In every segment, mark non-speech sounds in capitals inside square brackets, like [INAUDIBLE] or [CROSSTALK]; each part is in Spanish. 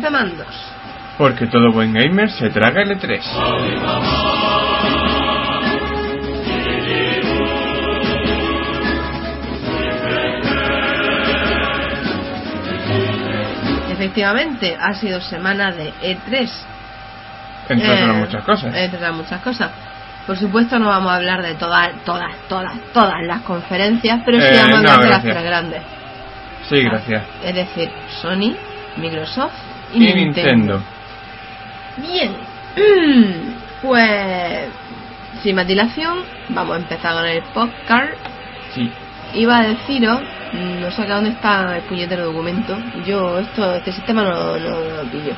rompemandos. Porque todo buen gamer se traga el E3. Efectivamente, ha sido semana de E3. Entre Eh, muchas cosas. Entre otras muchas cosas. Por supuesto no vamos a hablar de todas, todas, todas, todas las conferencias, pero sí Eh, vamos a hablar no, de las tres grandes. Sí, gracias. Es decir, Sony, Microsoft y, Y Nintendo. Bien, pues sin más dilación, vamos a empezar con el podcast. Sí. Iba a deciros, mm, no sé acá dónde está el puñetero documento. Yo esto, este sistema no, no, no lo pillo.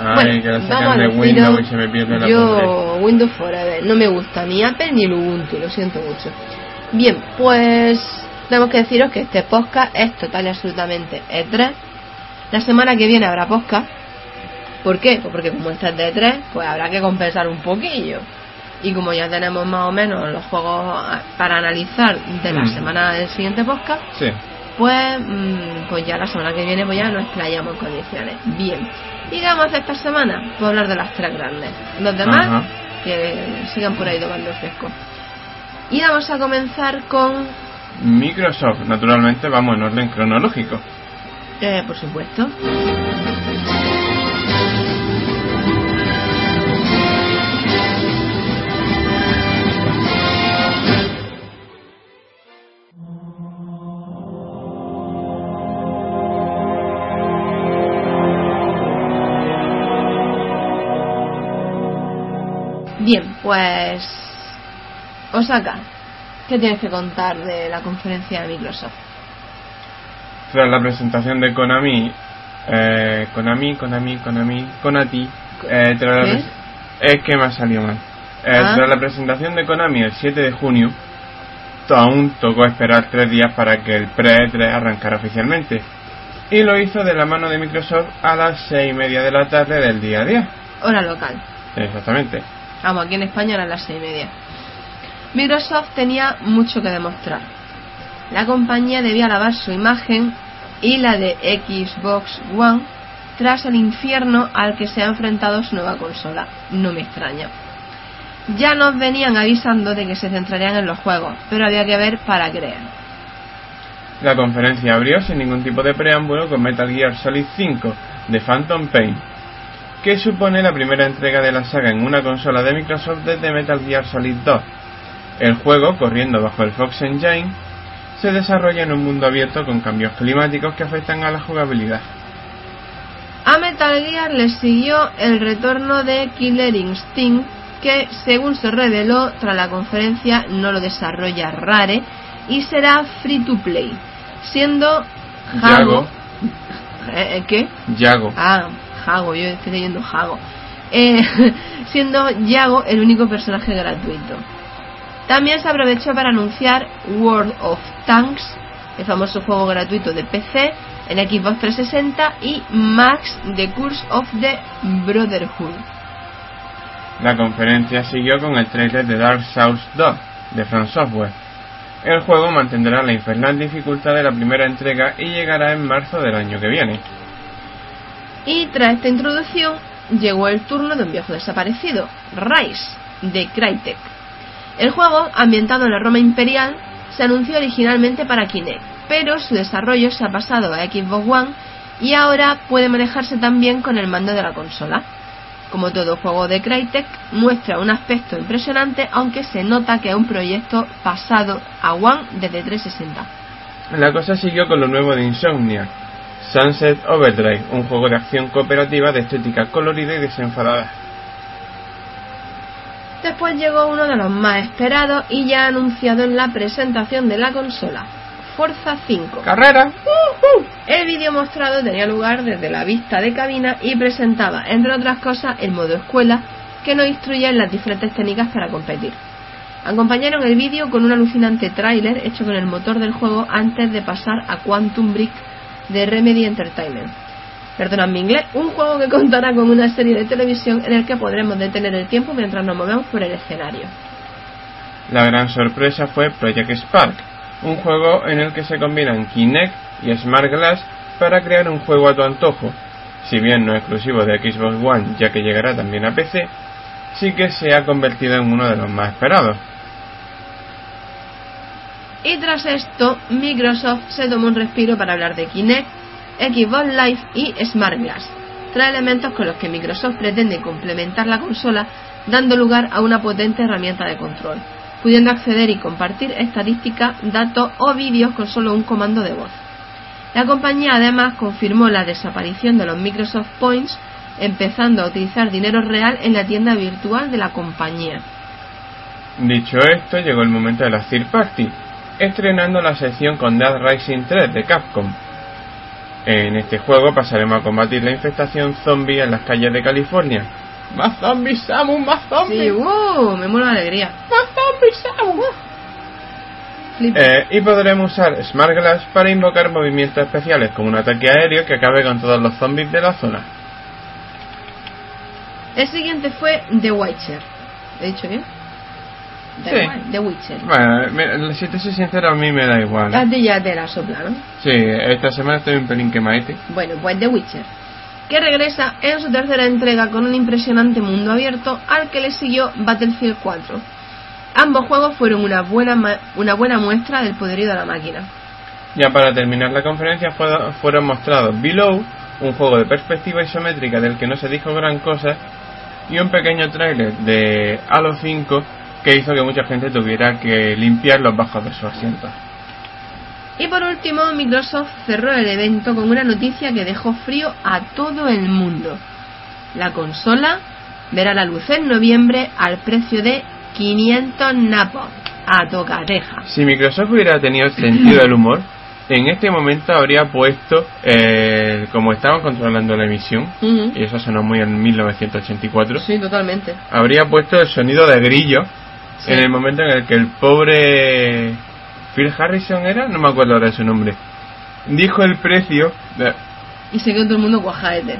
Ay, que la vamos sacan a de deciros, Windows y se me pierde la Yo, pobre. Windows Forever, no me gusta ni Apple ni el Ubuntu, lo siento mucho. Bien, pues tenemos que deciros que este podcast es total y absolutamente E3. La semana que viene habrá podcast. ¿Por qué? Pues porque como este es de E3, pues habrá que compensar un poquillo. Y como ya tenemos más o menos los juegos ah, para analizar de la Mm. semana del siguiente podcast, Sí. pues, mm, pues ya la semana que viene pues ya nos explayamos en condiciones. Bien. ¿Y qué vamos a hacer esta semana? Pues hablar de las tres grandes. Los demás, Ajá. que sigan por ahí tomando fresco. Y vamos a comenzar con, Microsoft, naturalmente, vamos en orden cronológico. Eh, por supuesto, Bien, pues Osaka, ¿qué tienes que contar de la conferencia de Microsoft? Tras la presentación de Konami, eh, Konami, Konami, Konami, Konati, eh, tras la es que me ha salido mal. Eh, Ah. Tras la presentación de Konami el 7 de junio, aún tocó esperar tres días para que el pre-3 arrancara oficialmente. Y lo hizo de la mano de Microsoft a las seis y media de la tarde del día a día. Hora local. Exactamente. Vamos, aquí en España eran las seis y media. Microsoft tenía mucho que demostrar. La compañía debía lavar su imagen y la de Xbox One tras el infierno al que se ha enfrentado su nueva consola. No me extraña. Ya nos venían avisando de que se centrarían en los juegos, pero había que ver para creer. La conferencia abrió sin ningún tipo de preámbulo con Metal Gear Solid 5 de Phantom Pain, que supone la primera entrega de la saga en una consola de Microsoft desde Metal Gear Solid 2. El juego, corriendo bajo el Fox Engine, se desarrolla en un mundo abierto con cambios climáticos que afectan a la jugabilidad. A Metal Gear le siguió el retorno de Killer Instinct, que según se reveló tras la conferencia no lo desarrolla Rare y será free to play, siendo Jago. ¿Eh, eh, ¿Qué? Yago. Ah, Jago, yo estoy leyendo Jago. Eh, [LAUGHS] siendo Yago el único personaje gratuito. También se aprovechó para anunciar World of Tanks, el famoso juego gratuito de PC, en Xbox 360 y Max The Curse of the Brotherhood. La conferencia siguió con el trailer de Dark Souls 2 de From Software. El juego mantendrá la infernal dificultad de la primera entrega y llegará en marzo del año que viene. Y tras esta introducción llegó el turno de un viejo desaparecido, Rise, de Crytek. El juego, ambientado en la Roma imperial, se anunció originalmente para Kinect, pero su desarrollo se ha pasado a Xbox One y ahora puede manejarse también con el mando de la consola. Como todo juego de Crytek, muestra un aspecto impresionante, aunque se nota que es un proyecto pasado a One desde 360. La cosa siguió con lo nuevo de Insomnia, Sunset Overdrive, un juego de acción cooperativa de estética colorida y desenfadada. Después llegó uno de los más esperados y ya anunciado en la presentación de la consola, Forza 5. ¡Carrera! El vídeo mostrado tenía lugar desde la vista de cabina y presentaba, entre otras cosas, el modo escuela que nos instruye en las diferentes técnicas para competir. Acompañaron el vídeo con un alucinante tráiler hecho con el motor del juego antes de pasar a Quantum Break de Remedy Entertainment. Perdonad mi inglés, un juego que contará con una serie de televisión en el que podremos detener el tiempo mientras nos movemos por el escenario. La gran sorpresa fue Project Spark, un juego en el que se combinan Kinect y Smart Glass para crear un juego a tu antojo. si bien no exclusivo de Xbox One ya que llegará también a PC, sí que se ha convertido en uno de los más esperados. Y tras esto, Microsoft se tomó un respiro para hablar de Kinect, Xbox Live y Smart Glass, tres elementos con los que Microsoft pretende complementar la consola dando lugar a una potente herramienta de control, pudiendo acceder y compartir estadísticas, datos o vídeos con solo un comando de voz. La compañía además confirmó la desaparición de los Microsoft Points, empezando a utilizar dinero real en la tienda virtual de la compañía. Dicho esto, llegó el momento de la third party, estrenando la sección con Dead Rising 3 de Capcom. En este juego pasaremos a combatir la infestación zombie en las calles de California. ¡Más zombies, Samus! ¡Más zombies! Sí, uh, me muero de alegría. ¡Más zombies, Samus! Flipo. Eh, y podremos usar Smart Glass para invocar movimientos especiales como un ataque aéreo que acabe con todos los zombies de la zona. El siguiente fue The Witcher. ¿He dicho bien? Sí. The Witcher. Bueno, si te soy sincero, a mí me da igual. A ti ya te la sopla, ¿no? Sí, esta semana estoy un pelín quemadete. Bueno, pues The Witcher, que regresa en su tercera entrega con un impresionante mundo abierto al que le siguió Battlefield 4. Ambos juegos fueron una buena, ma- una buena muestra del poderío de la máquina. Ya para terminar la conferencia fue- fueron mostrados Below, un juego de perspectiva isométrica del que no se dijo gran cosa, y un pequeño tráiler de Halo 5 que hizo que mucha gente tuviera que limpiar los bajos de sus asientos. Y por último, Microsoft cerró el evento con una noticia que dejó frío a todo el mundo. La consola verá la luz en noviembre al precio de 500 napos a tocateja. Si Microsoft hubiera tenido sentido del humor, en este momento habría puesto, eh, como estaban controlando la emisión, y eso sonó muy en 1984, Sí, totalmente. habría puesto el sonido de grillo Sí. en el momento en el que el pobre Phil Harrison era, no me acuerdo ahora de su nombre, dijo el precio, de- Y se quedó todo el mundo guajaete.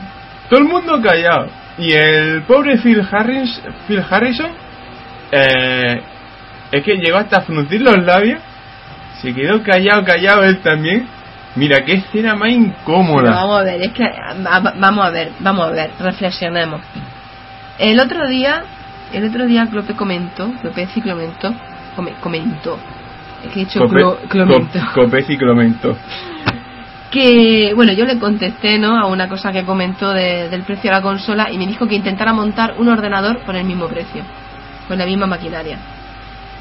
todo el mundo callado, y el pobre Phil, Harris, Phil Harrison eh, es que llegó hasta a fruncir los labios, se quedó callado, callado él también. Mira, qué escena más incómoda. vamos a ver, es que vamos a ver, vamos a ver, reflexionemos. El otro día, el otro día Clope comentó, Clope Ciclomento, come- comentó, es que he dicho Cope- Clo- Clomento, Ciclomento. que bueno, yo le contesté, ¿no? A una cosa que comentó de- del precio de la consola y me dijo que intentara montar un ordenador por el mismo precio, con la misma maquinaria.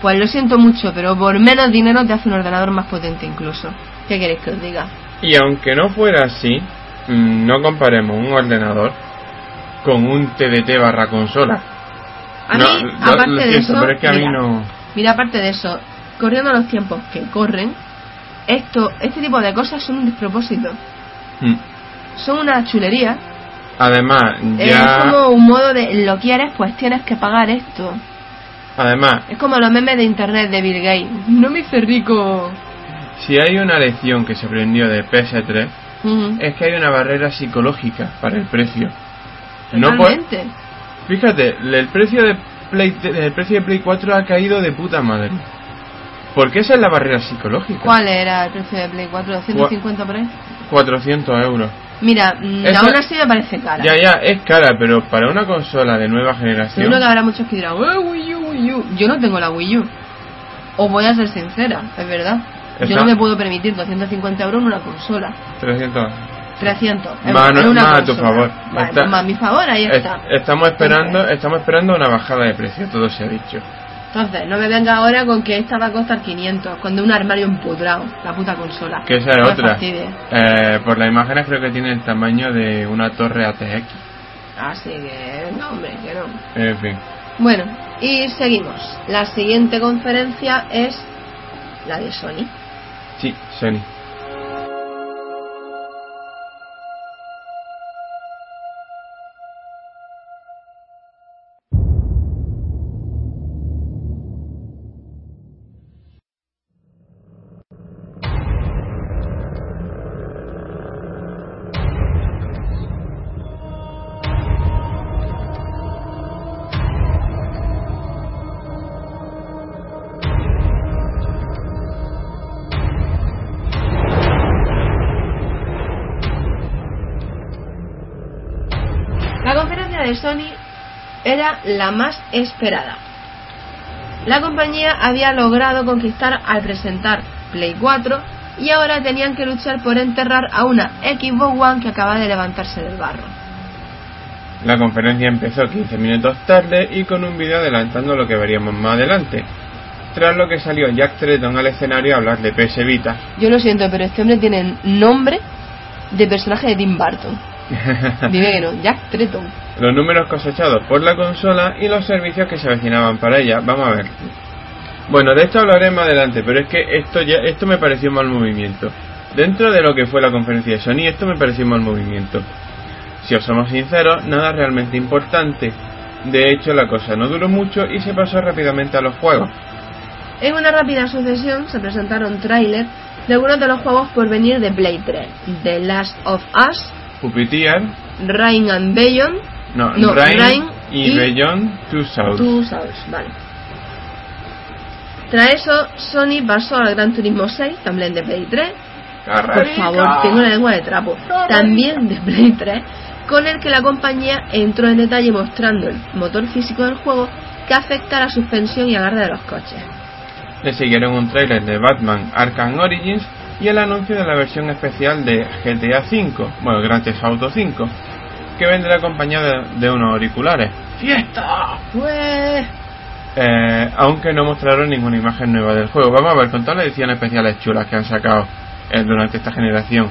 Pues lo siento mucho, pero por menos dinero te hace un ordenador más potente incluso. ¿Qué queréis que os diga? Y aunque no fuera así, mm, no comparemos un ordenador con un TDT barra consola. A No, mí, aparte de eso, pero es que a mí mira, no. Mira, aparte de eso, corriendo los tiempos que corren, esto, este tipo de cosas son un despropósito. Mm. Son una chulería. Además, Es ya. como un modo de lo quieres, pues tienes que pagar esto. Además, Es como los memes de internet de Bill Gates. No me hice rico. si hay una lección que se aprendió de PS3, Ujú. es que hay una barrera psicológica para el precio. No Totalmente. Fíjate, el precio de Play, el precio de Play 4 ha caído de puta madre. Porque esa es la barrera psicológica. ¿Cuál era el precio de Play 4? ¿250 por ahí? 400 euros. Mira, mm, Esa- aún así me parece cara. Ya, ya, es cara, pero para una consola de nueva generación. Seguro que habrá muchos que dirán, "Eh, Wii U, Wii U". Yo no tengo la Wii U. O voy a ser sincera, es verdad. Yo Está- no me puedo permitir 250 euros en una consola. 300. 300. en- Más, en una más a tu favor. Vale, Está- más a mi favor, ahí Es- está. estamos esperando, estamos esperando una bajada de precio, todo se ha dicho. Entonces, no me venga ahora con que esta va a costar 500, cuando un armario empodrado, la puta consola. Que esa es otra. Eh, por las imágenes creo que tiene el tamaño de una torre ATX. Así que, no, hombre, que no. En fin. Bueno, y seguimos. La siguiente conferencia es la de Sony. Sí, Sony. Era la más esperada. La compañía había logrado conquistar al presentar Play 4 y ahora tenían que luchar por enterrar a una Xbox One que acaba de levantarse del barro. La conferencia empezó 15 minutos tarde y con un vídeo adelantando lo que veríamos más adelante. Tras lo que salió Jack Tretton al escenario a hablar de PS Vita. Yo lo siento, pero este hombre tiene nombre de personaje de Tim Burton. Dime que no, Jack Tretton. Los números cosechados por la consola y los servicios que se avecinaban para ella. Vamos a ver. Bueno, de esto hablaré más adelante, pero es que esto ya esto me pareció un mal movimiento. Dentro de lo que fue la conferencia de Sony, esto me pareció un mal movimiento. Si os somos sinceros, nada realmente importante. De hecho, la cosa no duró mucho y se pasó rápidamente a los juegos. En una rápida sucesión se presentaron trailers de algunos de los juegos por venir de Play 3. The Last of Us, Puppeteer, Rain and Beyond, no, No, Rain, Rain y, y Beyond Two Souls. Two Souls, vale. Tras eso, Sony pasó al Gran Turismo 6, también de Play 3. Por favor, tengo la lengua de trapo. También de Play 3, con el que la compañía entró en detalle mostrando el motor físico del juego que afecta a la suspensión y agarre de los coches. Le siguieron un tráiler de Batman Arkham Origins y el anuncio de la versión especial de GTA V, bueno, Grand Theft Auto 5, que vendrá acompañada de, de unos auriculares. ¡Fiesta! Pues... Eh, aunque no mostraron ninguna imagen nueva del juego. Vamos a ver, con todas las ediciones especiales chulas que han sacado eh, durante esta generación.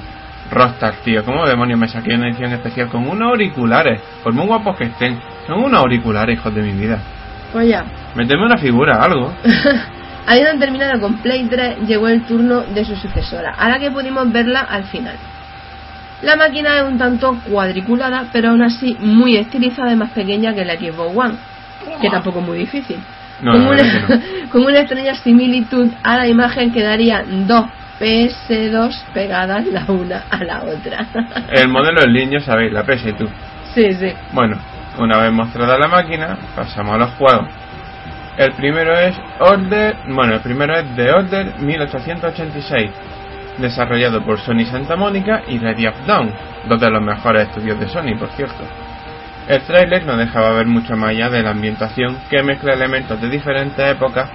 Rockstar, tío, ¿cómo demonios me saqué una edición especial con unos auriculares? Por muy guapos que estén, son unos auriculares, hijos de mi vida. Pues ya. Meteme una figura, algo. [LAUGHS] Habiendo terminado con Play 3, llegó el turno de su sucesora, a la que pudimos verla al final. La máquina es un tanto cuadriculada, pero aún así muy estilizada y más pequeña que la Xbox One, que tampoco es muy difícil. No, con, la una, no. [LAUGHS] con una extraña similitud a la imagen que darían dos PS2 pegadas la una a la otra. [LAUGHS] El modelo en línea, sabéis, la PS y tú. sí, sí. Bueno, una vez mostrada la máquina, pasamos a los juegos. El primero es Order, bueno, el primero es The Order 1886, desarrollado por Sony Santa Mónica y Ready of dos de los mejores estudios de Sony, por cierto. El tráiler no dejaba ver mucho más allá de la ambientación que mezcla elementos de diferentes épocas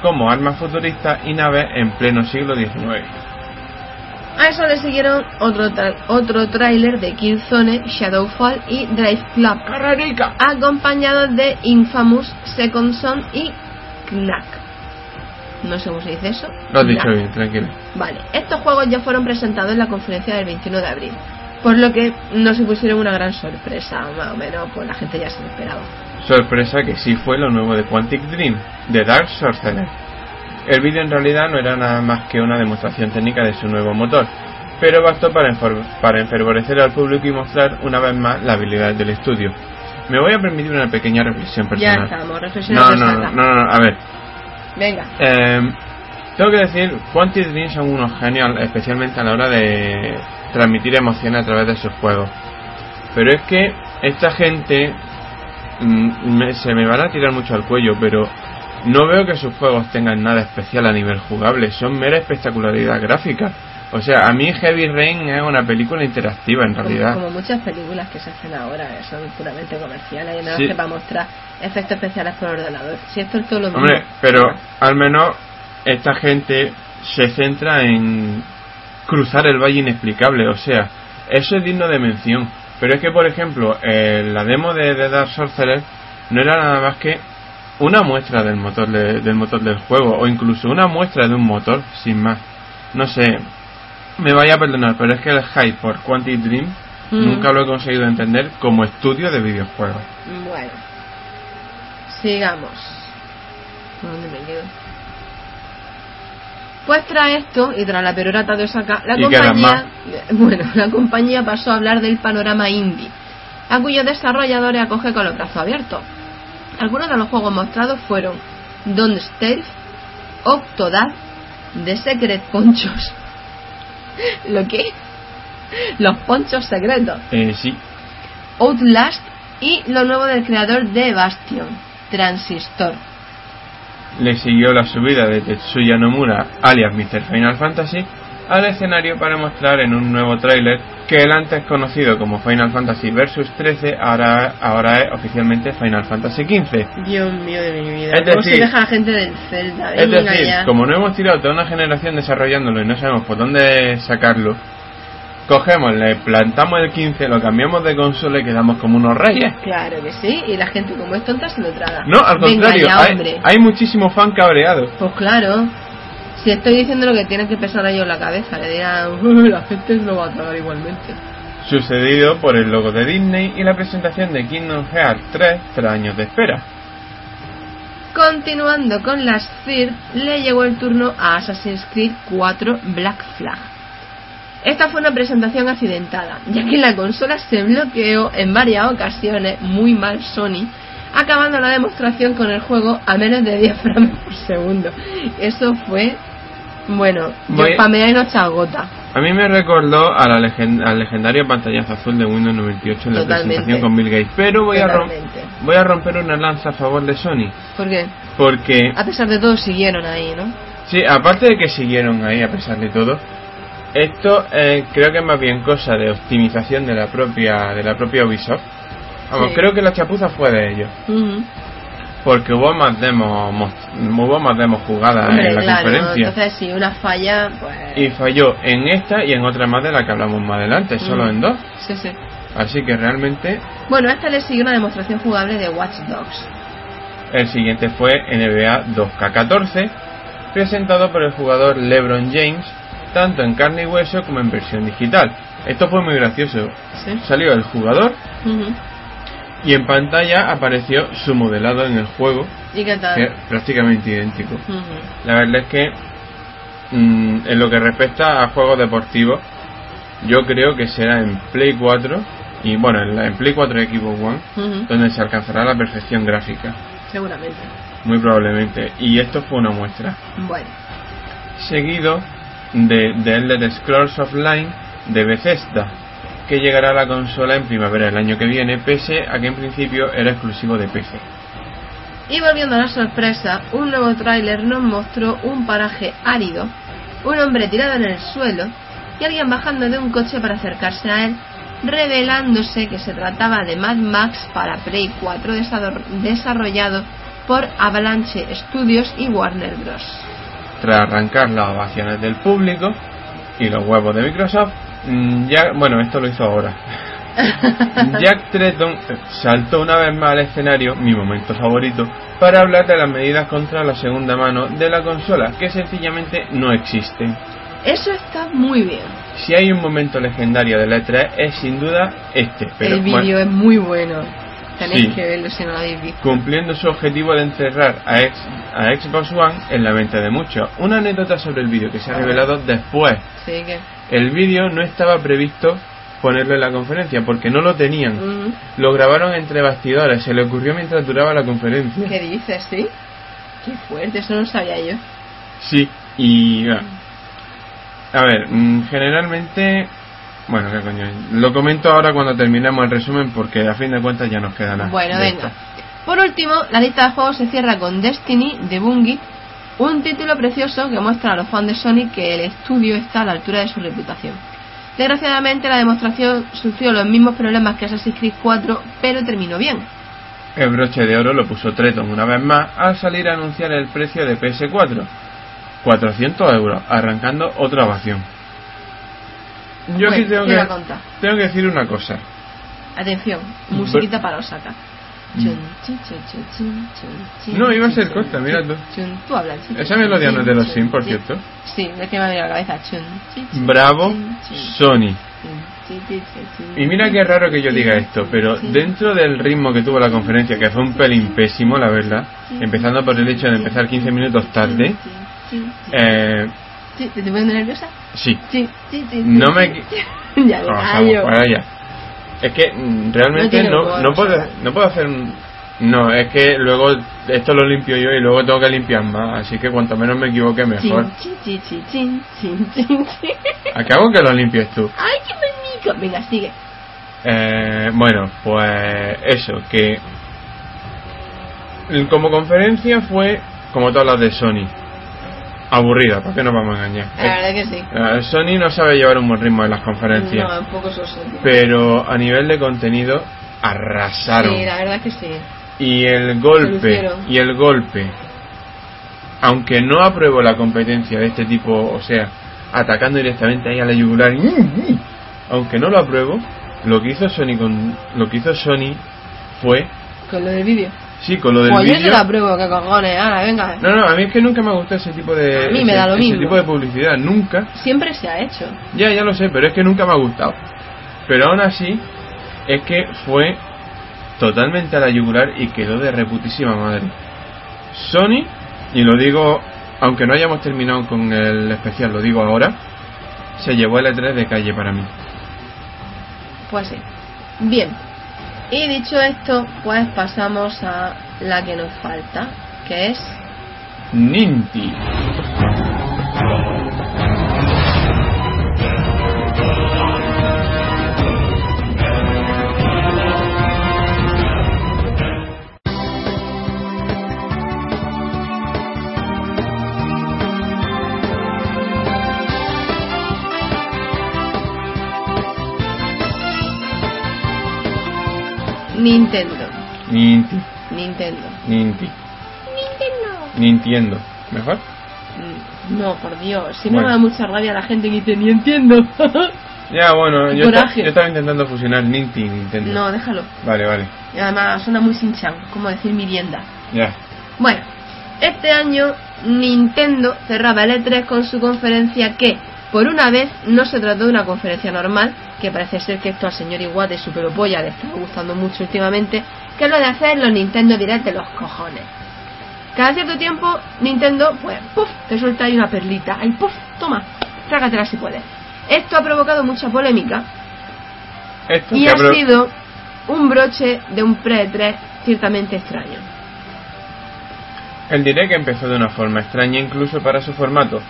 como armas futuristas y naves en pleno siglo XIX. A eso le siguieron otro, tra- otro tráiler de Killzone, Shadowfall y Drive Club, acompañados de Infamous, Second Son y Knack. No sé cómo se dice eso. Lo has dicho Knack. bien, tranquilo. Vale, estos juegos ya fueron presentados en la conferencia del 21 de abril, por lo que no supusieron una gran sorpresa, más o menos, pues la gente ya se lo esperaba. Sorpresa que sí fue lo nuevo de Quantic Dream, de Dark Sorcerer. El vídeo en realidad no era nada más que una demostración técnica de su nuevo motor, pero bastó para, para enfervorecer al público y mostrar una vez más la habilidad del estudio. Me voy a permitir una pequeña reflexión Ya personal. estamos, no, reflexionando. no, no, no, no, a ver. Venga, Eh, tengo que decir, Quantic Dream son unos genios, especialmente a la hora de transmitir emociones a través de sus juegos. Pero es que esta gente mm, me- se me van a tirar mucho al cuello, pero no veo que sus juegos tengan nada especial a nivel jugable, son mera espectacularidad gráfica. O sea, a mí Heavy Rain es una película interactiva en como, realidad. como muchas películas que se hacen ahora, que son puramente comerciales y nada Sí. que para mostrar efectos especiales por ordenador. Si esto es todo lo mismo. Hombre, pero al menos esta gente se centra en cruzar el valle inexplicable, o sea, eso es digno de mención. Pero es que, por ejemplo, eh, la demo de, de Dark Sorcerer no era nada más que una muestra del motor de- del motor del juego, o incluso una muestra de un motor, sin más. No sé, me vaya a perdonar, pero es que el hype por Quantic Dream Mm. nunca lo he conseguido entender como estudio de videojuegos. Bueno, sigamos. ¿Dónde me quedo? Pues tras esto, y tras la perorata de Osaka, la compañía, [LAUGHS] bueno, la compañía pasó a hablar del panorama indie, a cuyos desarrolladores acoge con los brazos abiertos. Algunos de los juegos mostrados fueron Don't Stealth, Octodad, The Secret Ponchos. [LAUGHS] ¿Lo qué? Los ponchos secretos. Eh, sí, Outlast y lo nuevo del creador de Bastion, Transistor. le siguió la subida de Tetsuya Nomura, alias Mr. Final Fantasy, al escenario para mostrar en un nuevo tráiler que el antes conocido como Final Fantasy Versus 13 ahora, ahora es oficialmente Final Fantasy 15. Dios mío de mi vida. Es ¿Cómo se decir- deja la gente del Zelda? Es Venga decir, ya. como no hemos tirado toda una generación desarrollándolo y no sabemos por dónde sacarlo, cogemos, le plantamos el 15, lo cambiamos de consola y quedamos como unos reyes. Claro que sí, y la gente como es tonta se lo traga. No, al Venga contrario, ya, hay, hombre. hay muchísimos fan cabreados. Pues claro. Si estoy diciendo lo que tienen que pensar ellos en la cabeza, le dirán, [LAUGHS] "Uh, la gente lo va a tragar igualmente. Sucedido por el logo de Disney y la presentación de Kingdom Hearts 3 tras años de espera. Continuando con las CIR, le llegó el turno a Assassin's Creed 4 Black Flag. Esta fue una presentación accidentada, ya que la consola se bloqueó en varias ocasiones, muy mal Sony, acabando la demostración con el juego a menos de 10 frames por segundo. Eso fue, bueno, Voy- yo pamea y no. A mí me recordó a la al legendario pantallazo azul de Windows 98 en la Totalmente. presentación con Bill Gates. Pero voy a, Totalmente. voy a romper una lanza a favor de Sony. ¿Por qué? Porque, A pesar de todo siguieron ahí, ¿no? sí, aparte de que siguieron ahí a pesar de todo, esto eh, creo que es más bien cosa de optimización de la propia de la propia Ubisoft. Vamos, Sí. creo que la chapuza fue de ellos. Ujú. Porque hubo más demos, mos- hubo más demos jugadas Hombre, en la claro, conferencia. entonces si una falla, pues... Y falló en esta y en otra más de la que hablamos más adelante, solo Mm. en dos. Sí, sí. Así que realmente Bueno, a esta le sigue una demostración jugable de Watch Dogs. el siguiente fue NBA 2K14, presentado por el jugador LeBron James, tanto en carne y hueso como en versión digital. Esto fue muy gracioso. Sí. Salió el jugador. Y en pantalla apareció su modelado en el juego, ¿Y qué tal? que es prácticamente idéntico. La verdad es que mm, en lo que respecta a juegos deportivos, yo creo que será en Play 4 y bueno, en, la- en Play 4 y Xbox One donde se alcanzará la perfección gráfica, Seguramente. muy probablemente. Y esto fue una muestra. Bueno. Seguido de The Elder Scrolls Online de Bethesda, que llegará a la consola en primavera del año que viene, pese a que en principio era exclusivo de PC. Y volviendo a la sorpresa, un nuevo tráiler nos mostró un paraje árido, un hombre tirado en el suelo y alguien bajando de un coche para acercarse a él, revelándose que se trataba de Mad Max para Play 4 desarro- desarrollado por Avalanche Studios y Warner Bros. Tras arrancar las ovaciones del público y los huevos de Microsoft, mm, ya, bueno, esto lo hizo ahora. [LAUGHS] Jack Tretton saltó una vez más al escenario, mi momento favorito, para hablar de las medidas contra la segunda mano de la consola, que sencillamente no existen. Eso está muy bien. Si hay un momento legendario de la E3 es sin duda este, pero el bueno, vídeo es muy bueno. Tenéis Sí. que verlo si no lo habéis visto. cumpliendo su objetivo de encerrar a, ex- a Xbox One en la mente de muchos. Una anécdota sobre el vídeo que se ha revelado después. Así que. El vídeo no estaba previsto ponerlo en la conferencia porque no lo tenían. mm, Lo grabaron entre bastidores, se le ocurrió mientras duraba la conferencia. ¿Qué dices, sí? Qué fuerte, eso no lo sabía yo. Sí, y... A ver, mm, generalmente... Bueno, qué coño. Lo comento ahora cuando terminemos el resumen porque a fin de cuentas ya nos queda nada. Bueno, venga. Por último, la lista de juegos se cierra con Destiny de Bungie, un título precioso que muestra a los fans de Sonic que el estudio está a la altura de su reputación. Desgraciadamente, la demostración sufrió los mismos problemas que Assassin's Creed 4, pero terminó bien. El broche de oro lo puso Treton una vez más al salir a anunciar el precio de PS4. 400 euros, arrancando otra ovación. Yo aquí tengo ¿qué va a que, tengo que decir una cosa. Atención, musiquita para Osaka. No, iba a ser corta, mira tú. Tú hablas. Esa melodía no es de los Sims, por cierto. Sí, es que me ha venido a la cabeza. Bravo, Sony. Y mira qué raro que yo diga esto, pero dentro del ritmo que tuvo la conferencia, que fue un pelín pésimo, la verdad, empezando por el hecho de empezar 15 minutos tarde, eh, ¿Te estoy poniendo nerviosa? sí, Sí, sí, sí. No me ya vamos, para allá. Es que mm, realmente No no, puedo, no puedo hacer un... No, es que luego esto lo limpio yo y luego tengo que limpiar más, así que cuanto menos me equivoque mejor. Chin, chin, chin. Acabo que lo limpies tú. ¡Ay, qué bonito! Venga, sigue. Eh, bueno, pues eso, que como conferencia fue como todas las de Sony. Aburrida, ¿para qué nos vamos a engañar? La verdad que sí. Eh, Sony no sabe llevar un buen ritmo en las conferencias, No, un poco soso. pero a nivel de contenido arrasaron. Sí, la verdad que sí. Y el golpe, y el golpe, aunque no apruebo la competencia de este tipo, o sea, atacando directamente ahí a la yugular, aunque no lo apruebo, lo que hizo Sony con lo que hizo Sony fue, Con lo del vídeo. Sí, con lo del Pues yo te vídeo. la pruebo, que cojones. Ahora, venga. No, no, a mí es que nunca me ha gustado ese tipo de A mí me ese- da lo ese mismo. tipo de publicidad, nunca. Siempre se ha hecho. Ya, ya lo sé, pero es que nunca me ha gustado. Pero aún así, es que fue totalmente a la yugular y quedó de reputísima madre. Sony, y lo digo, aunque no hayamos terminado con el especial, lo digo ahora, se llevó el E3 de calle para mí. Pues sí. Bien. Y dicho esto, pues pasamos a la que nos falta, que es Ninti. Nintendo. Ninti. Nintendo. Ninti. Nintendo. Nintiendo. ¿Mejor? Mm, No, por Dios. Si no Bueno. me da mucha rabia la gente que dice ni entiendo. [LAUGHS] Ya, bueno, yo, Coraje. esta- yo estaba intentando fusionar Ninti y Nintendo. no, déjalo. Vale, vale. Y además suena muy sinchan, como decir mirienda. Ya. Bueno, este año Nintendo cerraba el E3 con su conferencia que, por una vez, no se trató de una conferencia normal, que parece ser que esto al señor Iwate, su pelopolla, le está gustando mucho últimamente, que es lo de hacer los Nintendo Direct de los cojones. Cada cierto tiempo, Nintendo, pues, puff, te suelta ahí una perlita. Ahí, puff, toma, trágatela si puedes. Esto ha provocado mucha polémica Esto y ha sido un broche de un pre-3 ciertamente extraño. El direct empezó de una forma extraña incluso para su formato.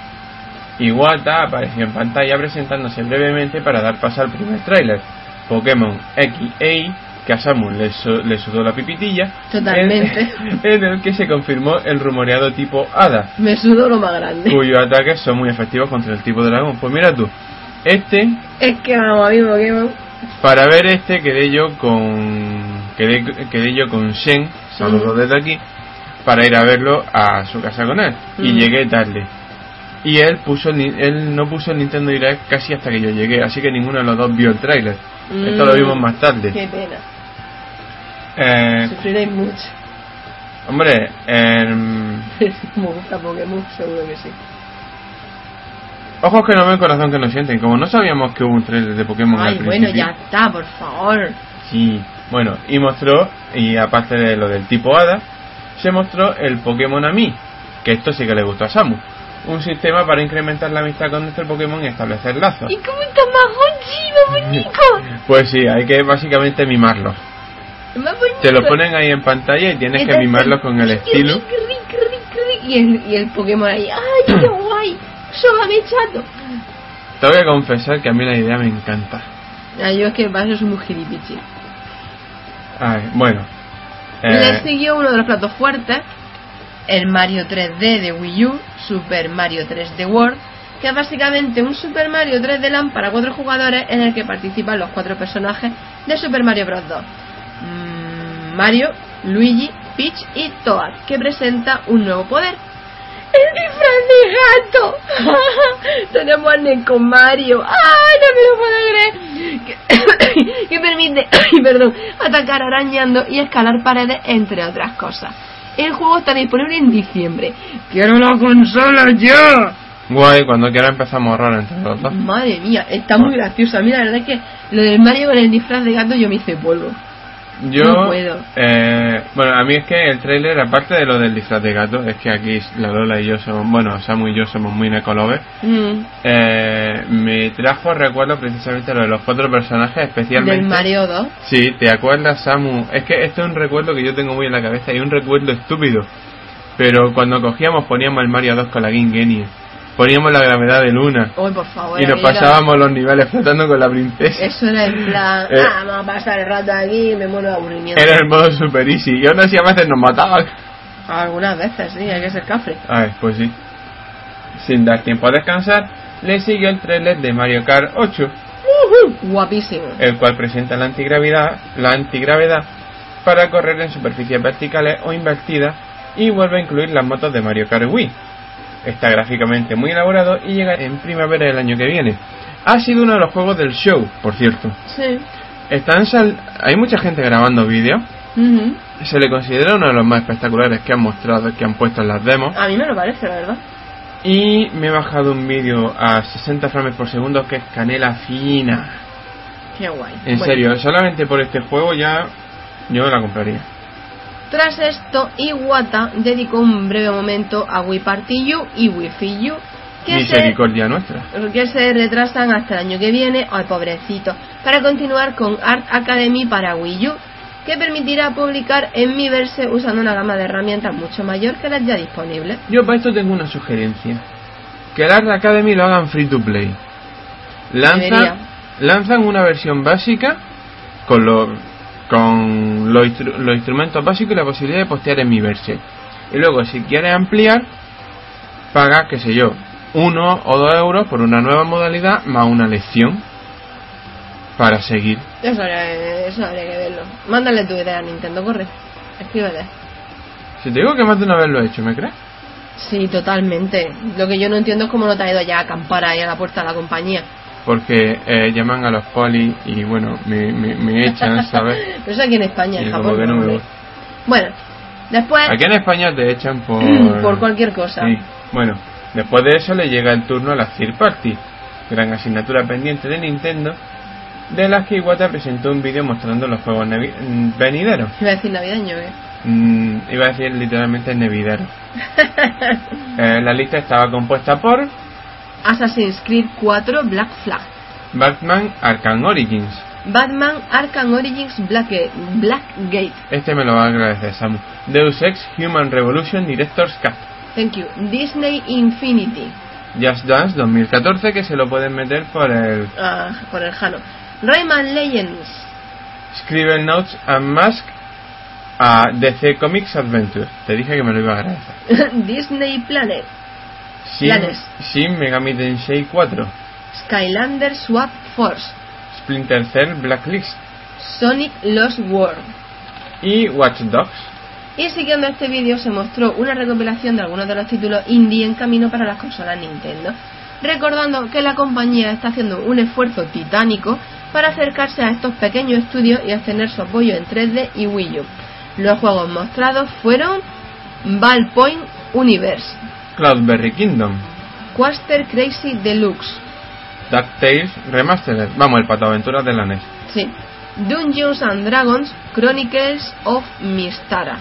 Iwata apareció en pantalla presentándose brevemente para dar paso al primer tráiler, Pokémon X Y, que a Samus le, su- le sudó la pipitilla, Totalmente. En, en el que se confirmó el rumoreado tipo Hada, Me sudó lo más grande. cuyos ataques son muy efectivos contra el tipo dragón. Pues mira tú, este, Es que vamos a mí Pokémon. para ver este quedé yo con quedé, quedé yo con Shen, saludos desde aquí, para ir a verlo a su casa con él. Y Mm. llegué tarde. Y él puso él no puso el Nintendo Direct casi hasta que yo llegué, así que ninguno de los dos vio el tráiler. Esto lo Mm. vimos más tarde. Qué pena. Eh, Sufriréis mucho. hombre, em, [LAUGHS] Me gusta Pokémon, seguro que sí. ojos que no ven, corazón que no sienten. Como no sabíamos que hubo un trailer de Pokémon Ay, al bueno, principio. ya está, por favor. Sí, bueno, y mostró, y aparte de lo del tipo Hada, se mostró el Pokémon a mí, que esto sí que le gustó a Samu. Un sistema para incrementar la amistad con nuestro Pokémon y establecer lazos. ¿Y cómo está Tamagotchi, más bonito? [LAUGHS] Pues sí, hay que básicamente mimarlos. Te lo ponen ahí en pantalla y tienes que mimarlos con el estilo. ric, ric, ric, ric, Y el, y el Pokémon ahí, ¡ay, qué [LAUGHS] guay! ¡Sóbame, chato! Tengo que confesar que a mí la idea me encanta. Ah, yo es que para eso soy muy gilipichi. Ay, bueno. Le Eh, siguió uno de los platos fuertes, el Mario 3D de Wii U, Super Mario 3D World, que es básicamente un Super Mario 3D Land para cuatro jugadores en el que participan los cuatro personajes de Super Mario Bros. 2. Mm, Mario, Luigi, Peach y Toad, que presenta un nuevo poder. ¡El disfraz de gato! [LAUGHS] Tenemos a Neko Mario. ¡Ay, no me lo puedo creer! Que, [COUGHS] permite, [COUGHS] perdón, atacar arañando y escalar paredes, entre otras cosas. El juego está disponible en diciembre. ¡Quiero la consola ya! guay, cuando quiera empezamos a ahorrar entre los dos. Madre mía, está muy gracioso. A mí la verdad es que lo del Mario con el disfraz de gato yo me hice polvo. Yo, No puedo. eh, bueno, a mí es que el tráiler, aparte de lo del disfraz de gato, es que aquí la Lola y yo somos, bueno, Samu y yo somos muy necolovers, Mm, eh, me trajo recuerdo precisamente lo de los cuatro personajes, especialmente... del Mario 2. Sí, ¿te acuerdas, Samu? Es que esto es un recuerdo que yo tengo muy en la cabeza y un recuerdo estúpido. Pero cuando cogíamos, poníamos el Mario 2 con la Game Genie, poníamos la gravedad de Luna Uy, por favor. y nos amiga. pasábamos los niveles flotando con la princesa. Eso era en plan, [LAUGHS] Eh. ah, vamos a pasar el rato aquí y me muero de aburrimiento. Era el modo super easy y aún así a veces nos mataban. Algunas veces, sí, hay que ser cafre. Ay, pues sí. Sin dar tiempo a descansar, le siguió el trailer de Mario Kart 8, Guapísimo. el cual presenta la antigravedad, la antigravedad para correr en superficies verticales o invertidas y vuelve a incluir las motos de Mario Kart Wii. Está gráficamente muy elaborado y llega en primavera del año que viene. Ha sido uno de los juegos del show, por cierto. Sí. Están sal- hay mucha gente grabando vídeos. Ujú. Se le considera uno de los más espectaculares que han mostrado, que han puesto en las demos. A mí me lo parece, la verdad. Y me he bajado un vídeo a 60 frames por segundo que es canela fina. Qué guay. En Bueno, serio, solamente por este juego ya yo me la compraría. Tras esto, Iwata dedicó un breve momento a Wii Party U y Wii Fit U, que se, Misericordia nuestra. que se retrasan hasta el año que viene, ay pobrecito, para continuar con Art Academy para Wii U, que permitirá publicar en Miiverse usando una gama de herramientas mucho mayor que las ya disponibles. Yo para esto tengo una sugerencia. Que el Art Academy lo hagan free to play. Lanzan, lanzan una versión básica con, lo- con los, instru- los instrumentos básicos y la posibilidad de postear en Miiverse. Y luego, si quieres ampliar, paga, qué sé yo, uno o dos euros por una nueva modalidad más una lección para seguir. Eso habría, eso habría que verlo. Mándale tu idea a Nintendo, corre. Escríbele. Si te digo que más de una vez lo he hecho, ¿me crees? Sí, totalmente. Lo que yo no entiendo es cómo no te ha ido ya a acampar ahí a la puerta de la compañía. Porque eh, llaman a los polis y bueno, me, me, me echan, ¿sabes? [LAUGHS] Pero eso aquí en España, en Y Japón. no me. Bueno, después, Aquí en España te echan por... [CLEARS THROAT] por cualquier cosa. Sí. Bueno, después de eso le llega el turno a la Third Party, gran asignatura pendiente de Nintendo, de las que Iwata presentó un vídeo mostrando los juegos mm, venideros. Iba a decir navideño, ¿eh? Mm, iba a decir literalmente nevideros. [LAUGHS] Eh, la lista estaba compuesta por Assassin's Creed 4 Black Flag. Batman Arkham Origins. Batman Arkham Origins Black- Blackgate. Este me lo va a agradecer Samu. Deus Ex Human Revolution Director's Cut. Thank you. Disney Infinity. Just Dance 2014 que se lo pueden meter por el Ah, por el Jano. Rayman Legends. Scribble Notes and Mask a DC Comics Adventure. Te dije que me lo iba a agradecer. [LAUGHS] Disney Planet. Planes. Shin Megami Tensei 4. Skylander Swap Force. Splinter Cell Blacklist. Sonic Lost World. Y Watch Dogs. Y siguiendo este vídeo se mostró una recopilación de algunos de los títulos indie en camino para las consolas Nintendo, recordando que la compañía está haciendo un esfuerzo titánico para acercarse a estos pequeños estudios y extender su apoyo en 3D y Wii U. Los juegos mostrados fueron Ballpoint Universe, Cloudberry Kingdom. Quaster Crazy Deluxe, DuckTales Remastered. Vamos, el pato aventuras de la NES. sí, Dungeons and Dragons Chronicles of Mystara,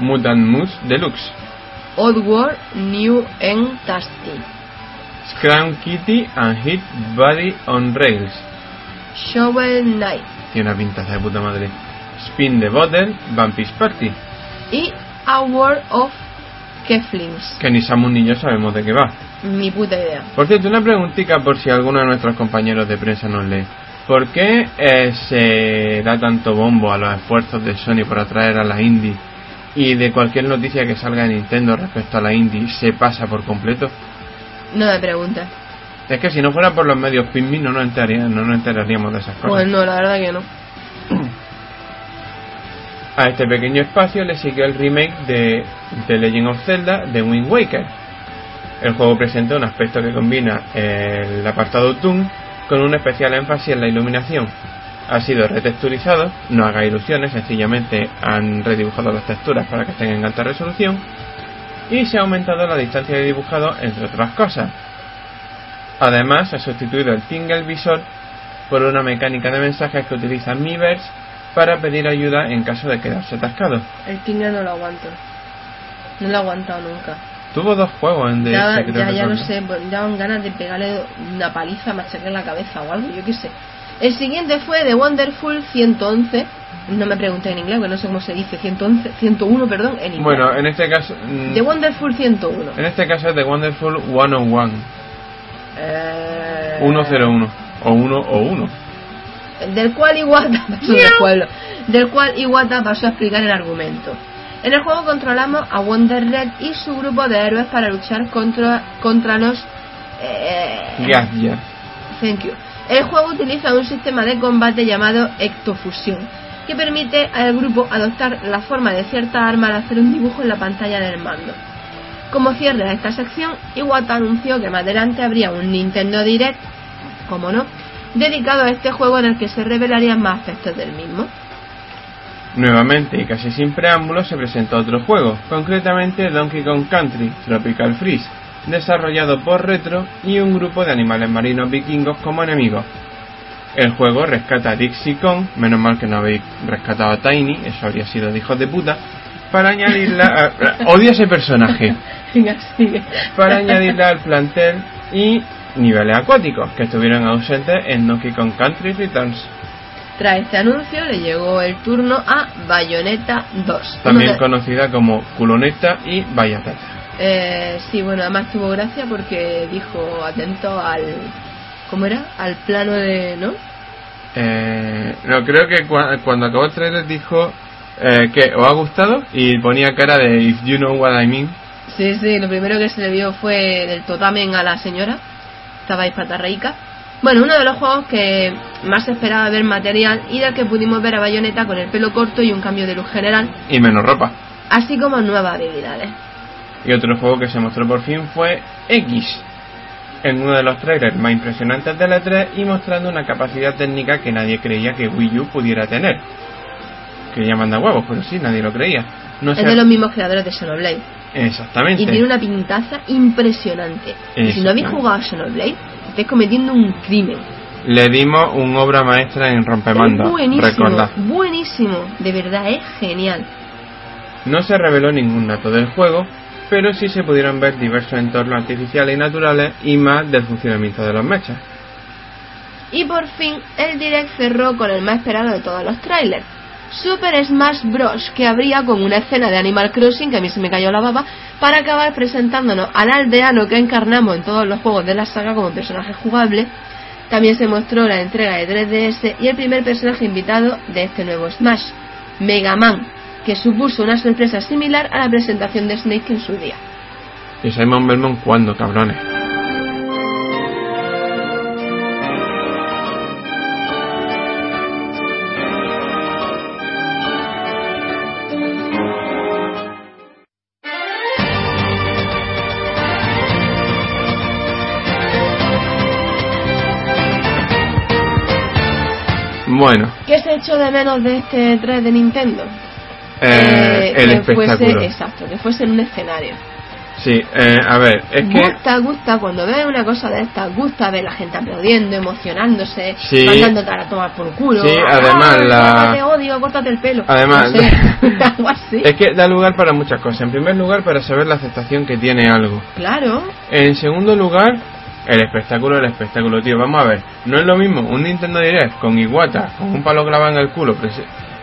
Mutant Moose Deluxe. Oddworld New and Tasty, Scrum Kitty and Hit Body on Rails. Shovel Knight Tiene una pinta de puta madre. Spin the Bottle, Vampire Party. y A World of Keflings. Que ni Samu ni yo sabemos de qué va. Mi puta idea. Por cierto, una preguntita por si alguno de nuestros compañeros de prensa nos lee. ¿Por qué eh, se da tanto bombo a los esfuerzos de Sony por atraer a la indie y de cualquier noticia que salga de Nintendo respecto a la indie se pasa por completo? No me preguntes. Es que si no fuera por los medios PINMI no nos enteraríamos, no nos enteraríamos de esas cosas. Pues no, la verdad que no. [CLEARS THROAT] A este pequeño espacio le siguió el remake de The Legend of Zelda de Wind Waker. El juego presenta un aspecto que combina el apartado Toon con un especial énfasis en la iluminación. Ha sido retexturizado, no haga ilusiones, sencillamente han redibujado las texturas para que estén en alta resolución y se ha aumentado la distancia de dibujado, entre otras cosas. Además, se ha sustituido el single visor por una mecánica de mensajes que utiliza Miiverse para pedir ayuda en caso de quedarse atascado. El Tinder no lo aguanto. No lo he aguantado nunca. Tuvo dos juegos en Ya, DS, creo ya, ya recordar. sé, pues ya dan ganas de pegarle una paliza, machacar en la cabeza o algo, yo qué sé. El siguiente fue The Wonderful 111. No me pregunté en inglés, que no sé cómo se dice. 111, 101, perdón, en inglés. Bueno, en este caso. mm, The Wonderful 101. en este caso es The Wonderful 101. Eh, 101. O 1 o 1. Del cual Iwata pasó, de pueblo, del cual Iwata pasó a explicar el argumento. En el juego controlamos a Wonder Red y su grupo de héroes para luchar contra, contra los... Eh. Thank you. El juego utiliza un sistema de combate llamado ectofusión, que permite al grupo adoptar la forma de cierta arma al hacer un dibujo en la pantalla del mando. Como cierre de esta sección, Iwata anunció que más adelante habría un Nintendo Direct, como no, dedicado a este juego en el que se revelarían más aspectos del mismo. Nuevamente y casi sin preámbulos se presentó otro juego, concretamente Donkey Kong Country Tropical Freeze, desarrollado por Retro y un grupo de animales marinos vikingos como enemigos. El juego rescata a Dixie Kong, menos mal que no habéis rescatado a Tiny, eso habría sido de hijos de puta, para añadirla a... [LAUGHS] Odio ese personaje. Para añadirla al plantel y niveles acuáticos que estuvieron ausentes en Donkey Kong Country Returns. Tras este anuncio le llegó el turno a Bayonetta 2. También de- conocida como Culoneta y Bayonetta. Eh, sí, bueno, además tuvo gracia porque dijo atento al. ¿Cómo era? Al plano de. ¿No? Eh, no, creo que cua- cuando acabó el trailer dijo eh, que os ha gustado y ponía cara de If you know what I mean. Sí, sí, lo primero que se le vio fue del totamen a la señora. Estaba ahí patarreica. Bueno, uno de los juegos que más esperaba ver material y del que pudimos ver a Bayonetta con el pelo corto y un cambio de look general, Y menos ropa. así como nuevas habilidades. Y otro juego que se mostró por fin fue X, en uno de los trailers más impresionantes de la 3 y mostrando una capacidad técnica que nadie creía que Wii U pudiera tener. Que ya manda huevos, pero sí, nadie lo creía. No Es de los mismos creadores de Xenoblade. Exactamente. Y tiene una pintaza impresionante. Y si no habéis jugado a Xenoblade, estáis cometiendo un crimen. Le dimos un obra maestra en Es rompemanda. buenísimo, Recordad. buenísimo. De verdad, es genial. No se reveló ningún dato del juego, pero sí se pudieron ver diversos entornos artificiales y naturales y más del funcionamiento de los mechas. Y por fin, el direct cerró con el más esperado de todos los trailers. Super Smash Bros. que abría con una escena de Animal Crossing, que a mí se me cayó la baba, para acabar presentándonos al aldeano que encarnamos en todos los juegos de la saga como personaje jugable. También se mostró la entrega de 3DS y el primer personaje invitado de este nuevo Smash, Mega Man, que supuso una sorpresa similar a la presentación de Snake en su día. ¿Y Simon Belmont cuándo, cabrones? Bueno, ¿Qué se echó de menos de este 3 de Nintendo? eh, Eh, el que fuese, espectáculo. exacto, que fuese en un escenario. Sí, eh, a ver, es que Gusta, gusta, cuando ves una cosa de esta, gusta ver la gente aplaudiendo, emocionándose, Sí. mandándote a tomar por culo. Sí, además ¡Ah, la- Te odio, córtate el pelo. Además- No sé, [LAUGHS] [LAUGHS] algo así. es que da lugar para muchas cosas. En primer lugar, para saber la aceptación que tiene algo. Claro, En segundo lugar, el espectáculo del espectáculo, tío. Vamos a ver, no es lo mismo un Nintendo Direct con Iguata, con un palo clavado en el culo. pero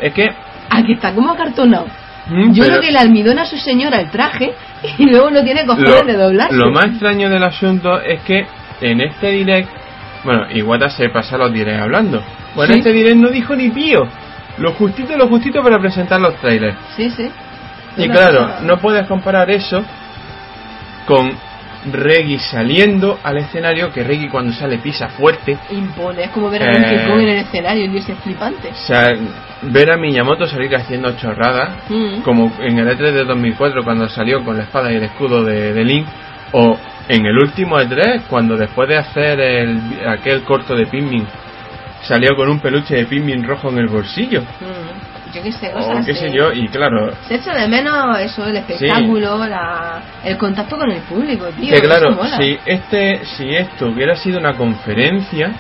es- que. aquí está como acartonado. mm, Yo pero creo que le almidona a su señora el traje y luego no tiene cojones de doblar. lo más extraño del asunto es que en este Direct. Bueno, Iguata se pasa los Direct hablando. Bueno, Sí. este Direct no dijo ni pío. Lo justito, lo justito para presentar los trailers. Sí, sí. Y claro, no puedes comparar eso con Reggie saliendo al escenario, que Reggie cuando sale pisa fuerte. Impone, es como ver a Eh. Kong en el escenario y es flipante. O sea, ver a Miyamoto salir haciendo chorradas, Mm. como en el E3 de 2004 cuando salió con la espada y el escudo de, de Link, o en el último E3 cuando después de hacer el, aquel corto de Pikmin salió con un peluche de Pikmin rojo en el bolsillo. Mm. Yo qué sé, O cosas qué así. sé yo, y claro, Se echa de menos eso, el espectáculo, la, el contacto con el público, tío. que claro, mola. si este, si esto hubiera sido una conferencia,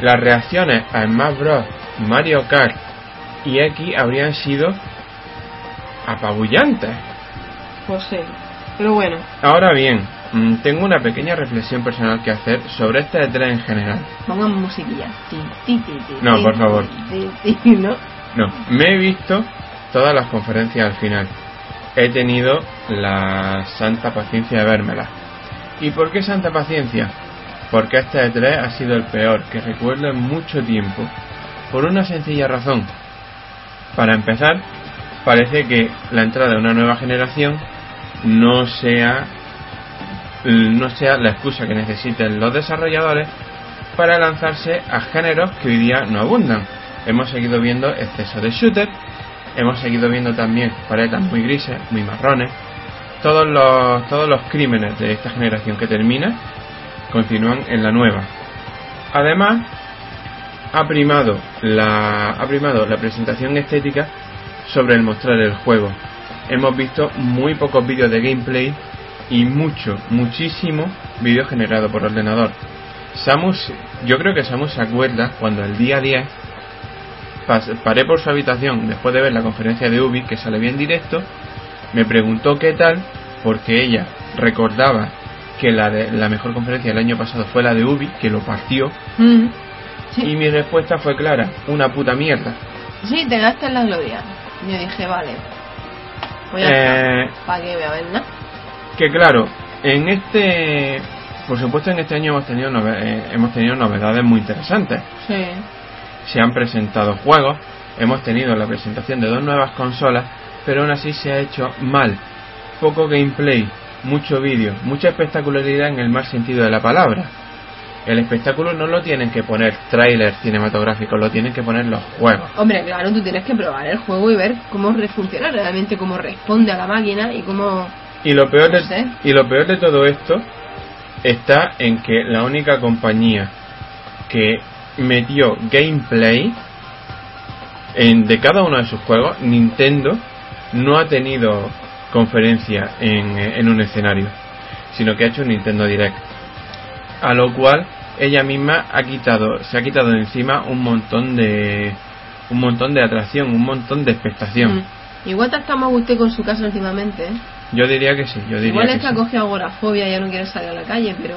las reacciones a Smash Bros, Mario Kart y X habrían sido apabullantes. Pues sí. Pero bueno, Ahora bien, mm, tengo una pequeña reflexión personal que hacer sobre este E3 en general. pongamos musiquilla. Ti, ti, ti, No, por favor. ¿no? No, me he visto todas las conferencias al final. He tenido la santa paciencia de vérmelas. ¿Y por qué santa paciencia? Porque este E3 ha sido el peor que recuerdo en mucho tiempo. Por una sencilla razón. Para empezar, parece que la entrada de una nueva generación no sea no sea la excusa que necesiten los desarrolladores para lanzarse a géneros que hoy día no abundan. Hemos seguido viendo exceso de shooter, hemos seguido viendo también paletas muy grises, muy marrones. Todos los, todos los crímenes de esta generación que termina continúan en la nueva. Además, ha primado la, ha primado la presentación estética sobre el mostrar el juego. Hemos visto muy pocos vídeos de gameplay y mucho, muchísimo vídeo generado por ordenador. Samus, yo creo que Samus se acuerda cuando el día 10 paré por su habitación después de ver la conferencia de Ubi que sale bien directo, me preguntó qué tal porque ella recordaba que la, de, la mejor conferencia del año pasado fue la de Ubi, que lo partió. Mm. Y mi respuesta fue clara, una puta mierda. Sí, te gastas la gloria. Yo dije, vale. Pues eh, ¿Para qué voy a ver nada? Que claro, en este... Por supuesto en este año hemos tenido, eh, hemos tenido novedades muy interesantes. Sí. Se han presentado juegos, hemos tenido la presentación de dos nuevas consolas, pero aún así se ha hecho mal. Poco gameplay, mucho vídeo, mucha espectacularidad en el más sentido de la palabra el espectáculo no lo tienen que poner trailers cinematográficos, lo tienen que poner los juegos. Hombre, claro, tú tienes que probar el juego y ver cómo funciona realmente, cómo responde a la máquina y cómo... Y lo peor, de, y lo peor de todo esto está en que la única compañía que metió gameplay en, de cada uno de sus juegos, Nintendo, no ha tenido conferencia en, en un escenario, sino que ha hecho un Nintendo Direct a lo cual ella misma ha quitado, se ha quitado de encima un montón de un montón de atracción, un montón de expectación. Mm. Igual te estamos usted con su casa últimamente, ¿eh? Yo diría que sí, yo diría Igual es que, ha cogido agorafobia y ya no quiere salir a la calle, pero...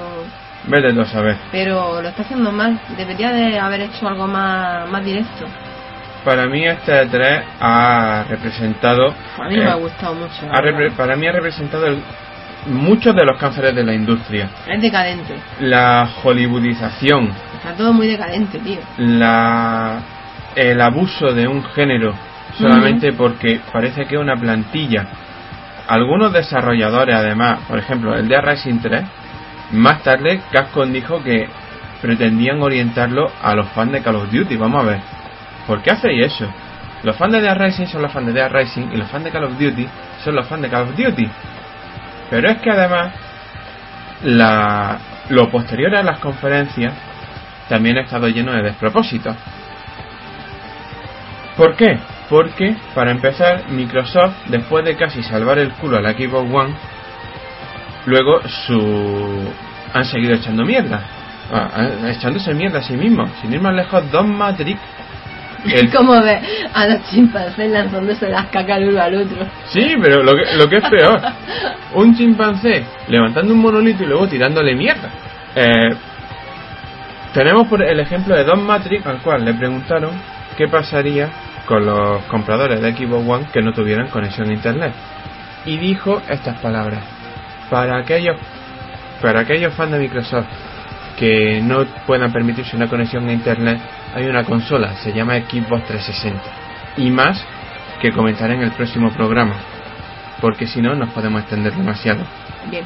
Vete a saber. Pero lo está haciendo mal. Debería de haber hecho algo más, más directo. Para mí este 3 ha representado... A mí me ha gustado mucho. para mí ha representado el, muchos de los cánceres de la industria. Es decadente. La hollywoodización. Está todo muy decadente, tío. La, el abuso de un género solamente porque parece que una plantilla. Algunos desarrolladores, además, por ejemplo, el de Racing 3, más tarde Capcom dijo que pretendían orientarlo a los fans de Call of Duty. Vamos a ver. ¿Por qué hacéis eso? Los fans de Dead Racing son los fans de Dead Racing y los fans de Call of Duty son los fans de Call of Duty. Pero es que además la, lo posterior a las conferencias también ha estado lleno de despropósitos. ¿Por qué? Porque, para empezar, Microsoft, después de casi salvar el culo a la Xbox One, luego su han seguido echando mierda. Ah, echándose mierda a sí mismo. Sin ir más lejos, Don Matrix [LAUGHS] el... Como ve a los chimpancés lanzándose las cacas uno al otro. Sí, pero lo que, lo que es peor, [LAUGHS] un chimpancé levantando un monolito y luego tirándole mierda. Eh, tenemos por el ejemplo de Don Matrix, al cual le preguntaron qué pasaría con los compradores de Xbox One que no tuvieran conexión a Internet. Y dijo estas palabras. Para aquellos, para aquellos fans de Microsoft que no puedan permitirse una conexión a Internet, hay una consola, se llama Xbox 360. Y más que comentaré en el próximo programa, porque si no nos podemos extender demasiado. Bien.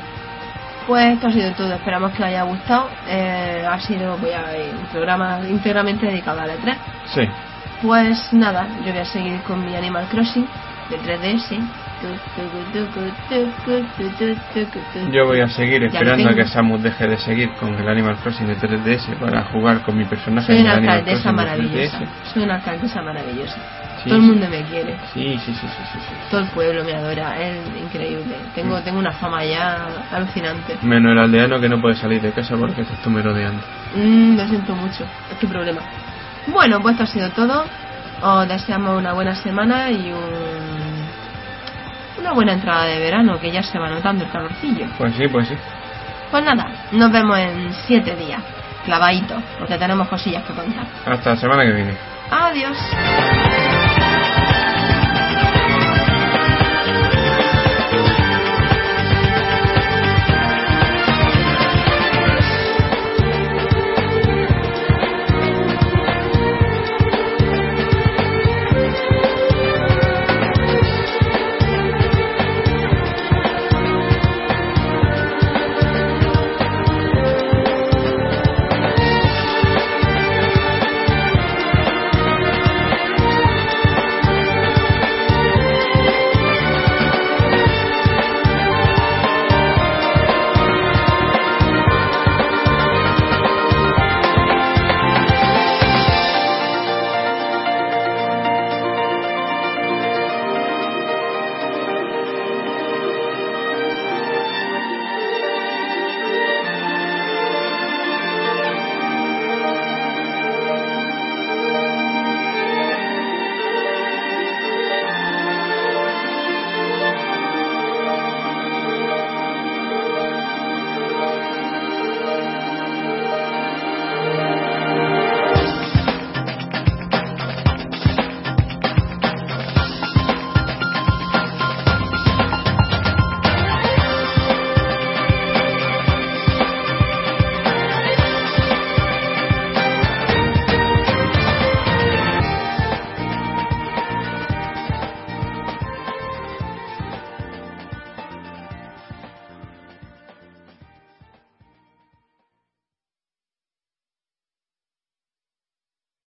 Pues esto ha sido todo, esperamos que os haya gustado. Eh, ha sido voy a, un programa íntegramente dedicado a la 3. Sí. Pues nada, yo voy a seguir con mi Animal Crossing de 3DS yo voy a seguir esperando a que Samus deje de seguir con el Animal Crossing de 3DS para jugar con mi personaje. Soy una alcaldesa maravillosa. Soy una alcaldesa maravillosa. Todo el mundo me quiere. Sí, sí, sí, sí, Todo el pueblo me adora. Es increíble. Tengo, tengo una fama ya alucinante. Menos el aldeano que no puede salir de casa porque estás tú merodeando. Mm, lo siento mucho. Es que problema. Bueno, pues esto ha sido todo. Os deseamos una buena semana y un una buena entrada de verano, que ya se va notando el calorcillo. Pues sí, pues sí. Pues nada, nos vemos en siete días, clavadito, porque tenemos cosillas que contar. Hasta la semana que viene. Adiós.